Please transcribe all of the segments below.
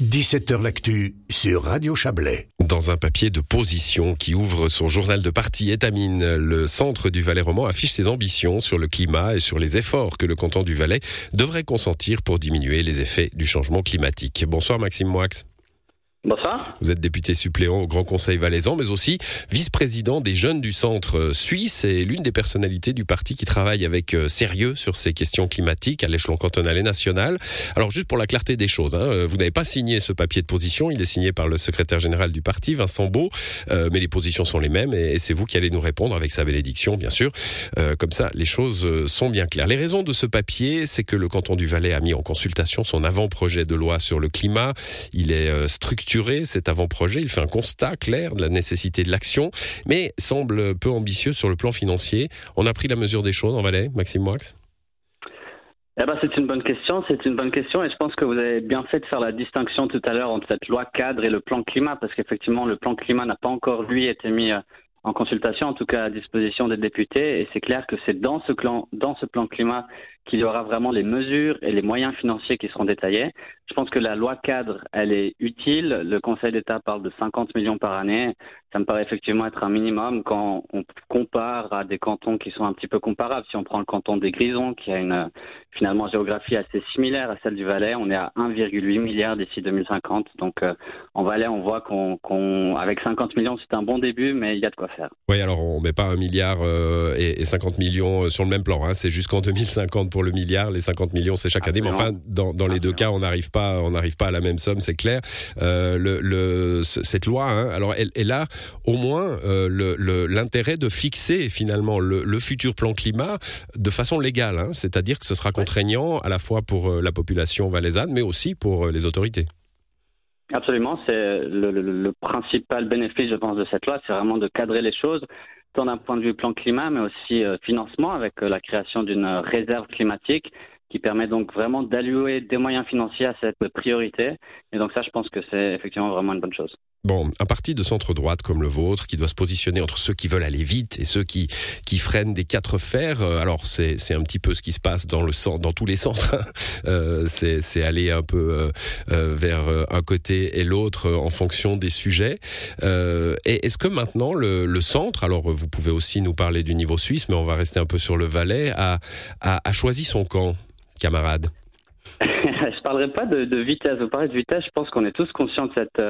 17h L'actu sur Radio Chablais. Dans un papier de position qui ouvre son journal de parti étamine, le centre du Valais roman affiche ses ambitions sur le climat et sur les efforts que le canton du Valais devrait consentir pour diminuer les effets du changement climatique. Bonsoir Maxime Moix. Bonsoir. Vous êtes député suppléant au Grand Conseil valaisan, mais aussi vice-président des jeunes du centre euh, suisse et l'une des personnalités du parti qui travaille avec euh, sérieux sur ces questions climatiques à l'échelon cantonal et national. Alors juste pour la clarté des choses, hein, euh, vous n'avez pas signé ce papier de position, il est signé par le secrétaire général du parti, Vincent Beau, mais les positions sont les mêmes et, c'est vous qui allez nous répondre avec sa bénédiction, bien sûr. comme ça, les choses sont bien claires. Les raisons de ce papier, c'est que le canton du Valais a mis en consultation son avant-projet de loi sur le climat. Il est structuré cet avant-projet. Il fait un constat clair de la nécessité de l'action, mais semble peu ambitieux sur le plan financier. On a pris la mesure des choses en Valais, Maxime Moix? Eh ben, c'est une bonne question, c'est une bonne question et je pense que vous avez bien fait de faire la distinction tout à l'heure entre cette loi cadre et le plan climat parce qu'effectivement le plan climat n'a pas encore lui été mis euh, en consultation, en tout cas à disposition des députés et c'est clair que c'est dans ce plan, dans ce plan climat qu'il y aura vraiment les mesures et les moyens financiers qui seront détaillés. Je pense que la loi cadre, elle est utile. Le Conseil d'État parle de 50 millions par année. Ça me paraît effectivement être un minimum quand on compare à des cantons qui sont un petit peu comparables. Si on prend le canton des Grisons, qui a une finalement géographie assez similaire à celle du Valais, on est à 1,8 milliard d'ici 2050. Donc euh, en Valais, on voit qu'on, avec 50 millions, c'est un bon début, mais il y a de quoi faire. Oui, alors on met pas un milliard euh, et, 50 millions euh, sur le même plan. Hein. C'est jusqu'en 2050 pour le milliard. Les 50 millions, c'est chaque année. Mais enfin, dans, dans les deux cas, on n'arrive pas, on n'arrive pas à la même somme, c'est clair. le, le, cette loi, hein, alors elle, elle a au moins euh, l'intérêt de fixer finalement le, futur plan climat de façon légale, hein. c'est-à-dire que ce sera contraignant à la fois pour euh, la population valaisanne, mais aussi pour euh, les autorités. Absolument, c'est le, principal bénéfice, je pense, de cette loi, c'est vraiment de cadrer les choses, tant d'un point de vue plan climat, mais aussi financement, avec la création d'une réserve climatique qui permet donc vraiment d'allouer des moyens financiers à cette priorité. Et donc ça, je pense que c'est effectivement vraiment une bonne chose. Bon, un parti de centre-droite comme le vôtre, qui doit se positionner entre ceux qui veulent aller vite et ceux qui, qui freinent des quatre fers, euh, alors c'est, c'est un petit peu ce qui se passe dans, le, dans tous les centres, hein. euh, c'est, c'est aller un peu euh, vers un côté et l'autre en fonction des sujets. et est-ce que maintenant le, centre, alors vous pouvez aussi nous parler du niveau suisse, mais on va rester un peu sur le Valais, a, a choisi son camp? Camarades? Je parlerai pas de, de, vitesse. Vous parlez de vitesse, je pense qu'on est tous conscients de cette,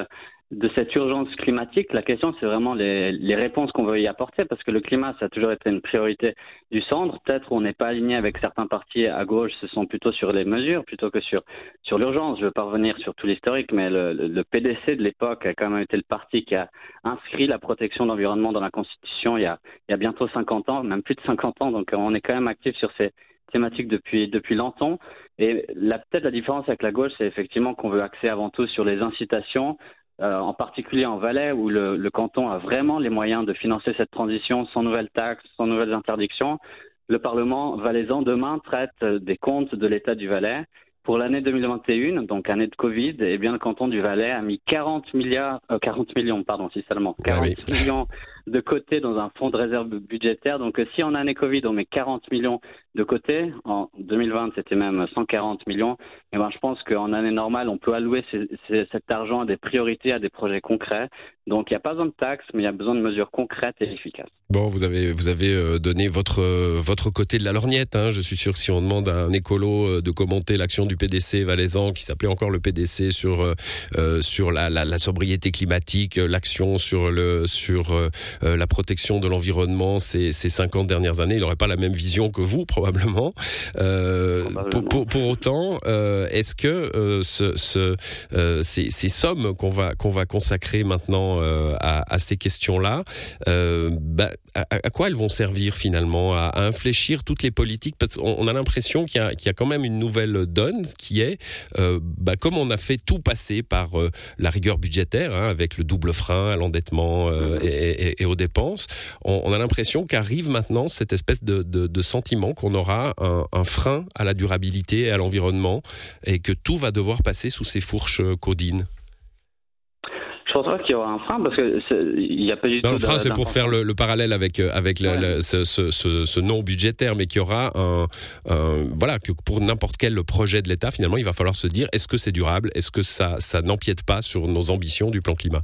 de cette urgence climatique. La question, c'est vraiment les, les réponses qu'on veut y apporter, parce que le climat, ça a toujours été une priorité du centre. Peut-être on n'est pas aligné avec certains partis à gauche, ce sont plutôt sur les mesures plutôt que sur, sur l'urgence. Je ne veux pas revenir sur tout l'historique, mais le, le, PDC de l'époque a quand même été le parti qui a inscrit la protection de l'environnement dans la Constitution il y, a, il y a bientôt 50 ans, même plus de 50 ans, donc on est quand même actif sur ces thématique depuis, depuis longtemps. Et peut-être la différence avec la gauche, c'est effectivement qu'on veut axer avant tout sur les incitations, euh, en particulier en Valais, où le, le, canton a vraiment les moyens de financer cette transition sans nouvelles taxes, sans nouvelles interdictions. Le Parlement valaisan demain traite des comptes de l'État du Valais. Pour l'année 2021, donc année de Covid, eh bien le canton du Valais a mis 40 milliards, euh, 40 millions, pardon, si seulement, 40 ah millions de côté dans un fonds de réserve budgétaire. Donc euh, si en année Covid on met 40 millions de côté, en 2020 c'était même 140 millions, et ben, je pense qu'en année normale on peut allouer cet argent à des priorités, à des projets concrets. Donc il n'y a pas besoin de taxes, mais il y a besoin de mesures concrètes et efficaces. Bon, vous avez vous avez euh, donné votre euh, votre côté de la lorgnette. Hein. Je suis sûr que si on demande à un écolo de commenter l'action du PDC valaisan, qui s'appelait encore le PDC sur sur la, sobriété climatique, l'action sur le sur euh, la protection de l'environnement ces, ces 50 dernières années. Il n'aurait pas la même vision que vous, probablement. Euh, pour, pour, autant, euh, est-ce que ce, ce, ces, ces, sommes qu'on va, qu'on va consacrer maintenant à, à, ces questions-là, bah, à, quoi elles vont servir finalement? À, à infléchir toutes les politiques? Parce qu'on a l'impression qu'il y, y, a quand même une nouvelle donne qui est, bah, comme on a fait tout passer par la rigueur budgétaire, hein, avec le double frein à l'endettement et, et, et, aux dépenses, on, a l'impression qu'arrive maintenant cette espèce de, de, sentiment qu'on aura un, un, frein à la durabilité et à l'environnement et que tout va devoir passer sous ces fourches codines. Je pense pas qu'il y aura un frein parce que il n'y a pas du tout. Le frein, c'est pour faire le, parallèle avec euh, avec ce, ce, ce, non budgétaire, mais qu'il y aura un, voilà que pour n'importe quel projet de l'État, finalement, il va falloir se dire est-ce que c'est durable, est-ce que ça ça n'empiète pas sur nos ambitions du plan climat?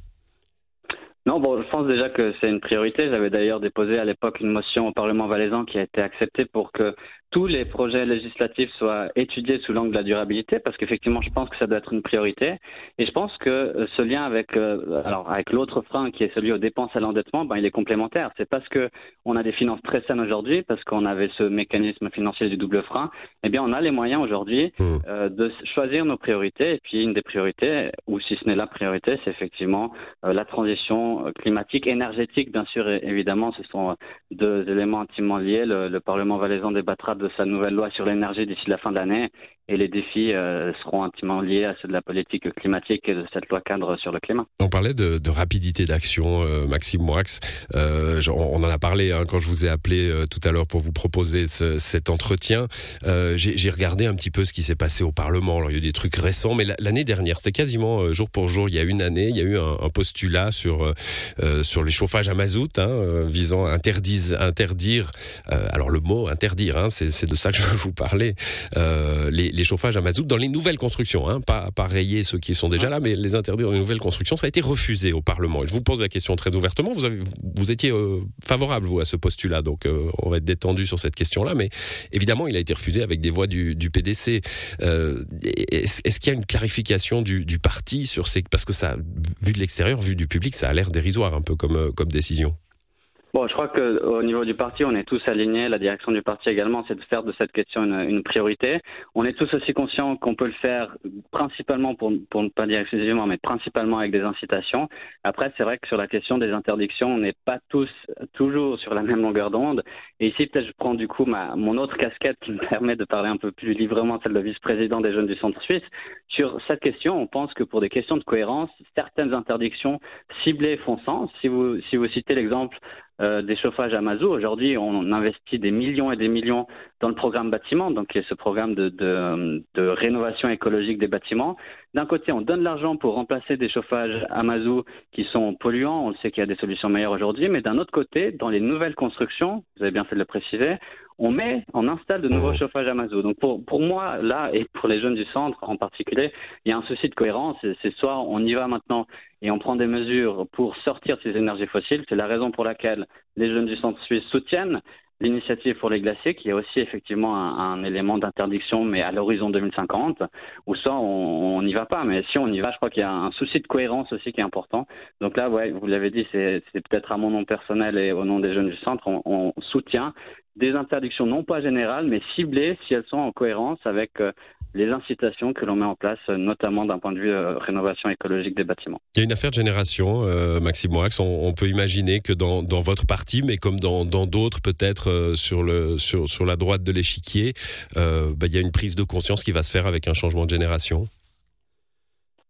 Non, bon, je pense déjà que c'est une priorité. J'avais d'ailleurs déposé à l'époque une motion au Parlement valaisan qui a été acceptée pour que tous les projets législatifs soient étudiés sous l'angle de la durabilité, parce qu'effectivement, je pense que ça doit être une priorité. Et je pense que euh, ce lien avec, euh, alors, avec l'autre frein qui est celui aux dépenses à l'endettement, ben, il est complémentaire. C'est parce que on a des finances très saines aujourd'hui, parce qu'on avait ce mécanisme financier du double frein, eh bien, on a les moyens aujourd'hui mmh. euh, de choisir nos priorités. Et puis, une des priorités, ou si ce n'est la priorité, c'est effectivement la transition climatique, énergétique, bien sûr, évidemment, ce sont deux éléments intimement liés. Le, le Parlement valaisan débattra de sa nouvelle loi sur l'énergie d'ici la fin de l'année et les défis euh, seront intimement liés à ceux de la politique climatique et de cette loi cadre sur le climat. On parlait de, rapidité d'action, euh, Maxime Moix. Euh, on en a parlé hein, quand je vous ai appelé tout à l'heure pour vous proposer ce, cet entretien. J'ai regardé un petit peu ce qui s'est passé au Parlement. Il y a eu des trucs récents, mais l'année dernière, c'était quasiment jour pour jour. Il y a une année, il y a eu un, postulat sur sur les chauffages à mazout, hein, visant à interdire, interdire alors le mot interdire, hein, c'est de ça que je veux vous parler. les les chauffages à mazout dans les nouvelles constructions, hein, pas, pas rayer ceux qui sont déjà là, mais les interdire dans les nouvelles constructions. Ça a été refusé au Parlement. Et je vous pose la question très ouvertement. Vous, étiez euh, favorable, vous, à ce postulat, donc euh, on va être détendu sur cette question-là. Mais évidemment, il a été refusé avec des voix du, PDC. Euh, est-ce qu'il y a une clarification du, parti sur ces... Parce que ça, vu de l'extérieur, vu du public, ça a l'air dérisoire un peu comme décision. Bon, je crois qu'au niveau du parti, on est tous alignés. La direction du parti également, c'est de faire de cette question une, priorité. On est tous aussi conscients qu'on peut le faire principalement, pour, pour ne pas dire exclusivement, mais principalement avec des incitations. Après, c'est vrai que sur la question des interdictions, on n'est pas tous toujours sur la même longueur d'onde. Et ici, peut-être, je prends du coup ma, mon autre casquette qui me permet de parler un peu plus librement, celle de vice-président des jeunes du Centre suisse. Sur cette question, on pense que pour des questions de cohérence, certaines interdictions ciblées font sens. Si vous, si vous citez l'exemple euh, des chauffages à mazout. Aujourd'hui, on investit des millions et des millions dans le programme bâtiment, donc qui est ce programme de, rénovation écologique des bâtiments. D'un côté, on donne l'argent pour remplacer des chauffages à mazout qui sont polluants. On sait qu'il y a des solutions meilleures aujourd'hui, mais d'un autre côté, dans les nouvelles constructions, vous avez bien fait de le préciser, on met, on installe de nouveaux mmh. chauffages à mazout. Donc pour, pour moi, là, et pour les jeunes du centre en particulier, il y a un souci de cohérence. C'est soit on y va maintenant et on prend des mesures pour sortir de ces énergies fossiles. C'est la raison pour laquelle les jeunes du centre suisse soutiennent l'initiative pour les glaciers, qui est aussi effectivement un, élément d'interdiction, mais à l'horizon 2050, ou soit on n'y va pas. Mais si on y va, je crois qu'il y a un souci de cohérence aussi qui est important. Donc là, ouais, vous l'avez dit, c'est peut-être à mon nom personnel et au nom des jeunes du centre, on, on soutient des interdictions non pas générales, mais ciblées si elles sont en cohérence avec euh, les incitations que l'on met en place, euh, notamment d'un point de vue euh, rénovation écologique des bâtiments. Il y a une affaire de génération, Maxime Moix. On, peut imaginer que dans, votre parti, mais comme dans d'autres, peut-être sur la droite de l'échiquier, bah, il y a une prise de conscience qui va se faire avec un changement de génération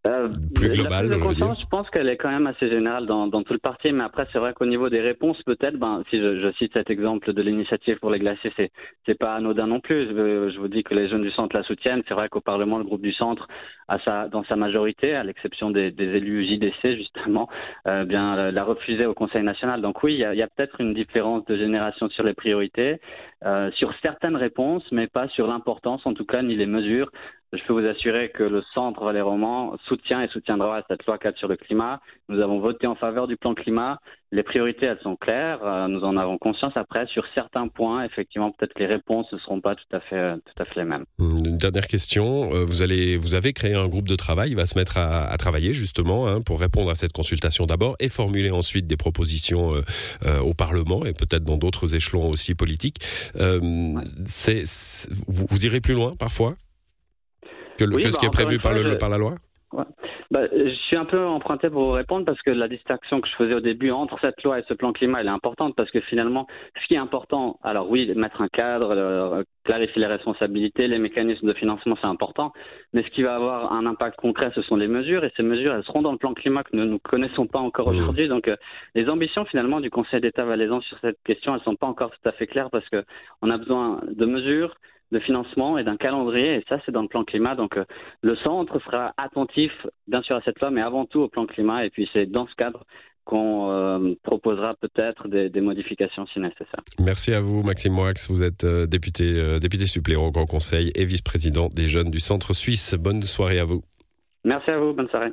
euh, plus global, la je, je pense qu'elle est quand même assez générale dans, dans tout le parti, mais après c'est vrai qu'au niveau des réponses, peut-être, ben, si je, je, cite cet exemple de l'initiative pour les glaciers, c'est c'est pas anodin non plus. Je, je, vous dis que les jeunes du centre la soutiennent. C'est vrai qu'au Parlement, le groupe du centre, a sa, dans sa majorité, à l'exception des, des, élus JDC justement, euh, bien l'a refusé au Conseil national. Donc oui, il y a, a peut-être une différence de génération sur les priorités, euh, sur certaines réponses, mais pas sur l'importance, en tout cas, ni les mesures je peux vous assurer que le Centre Valais Roman soutient et soutiendra cette loi 4 sur le climat. Nous avons voté en faveur du plan climat. Les priorités, elles sont claires. Euh, nous en avons conscience. Après, sur certains points, effectivement, peut-être que les réponses ne seront pas tout à fait, tout à fait les mêmes. Une dernière question. Euh, vous, allez, vous avez créé un groupe de travail. Il va se mettre à, travailler justement hein, pour répondre à cette consultation d'abord et formuler ensuite des propositions euh, au Parlement et peut-être dans d'autres échelons aussi politiques. c'est, vous, vous irez plus loin parfois? Que, ce bah, qui est prévu par, le, par la loi bah, je suis un peu emprunté pour vous répondre parce que la distinction que je faisais au début entre cette loi et ce plan climat, elle est importante parce que finalement, ce qui est important, alors oui, mettre un cadre, euh, clarifier les responsabilités, les mécanismes de financement, c'est important, mais ce qui va avoir un impact concret, ce sont les mesures et ces mesures, elles seront dans le plan climat que nous ne connaissons pas encore mmh. aujourd'hui. Donc, euh, les ambitions finalement du Conseil d'État valaisan sur cette question, elles sont pas encore tout à fait claires parce que on a besoin de mesures de financement et d'un calendrier, et ça c'est dans le plan climat. Donc le centre sera attentif bien sûr à cette loi, mais avant tout au plan climat, et puis c'est dans ce cadre qu'on euh, proposera peut-être des, modifications si nécessaire. Merci à vous, Maxime Moix. Vous êtes euh, député, euh, député suppléant au Grand Conseil et vice-président des jeunes du Centre suisse. Bonne soirée à vous. Merci à vous. Bonne soirée.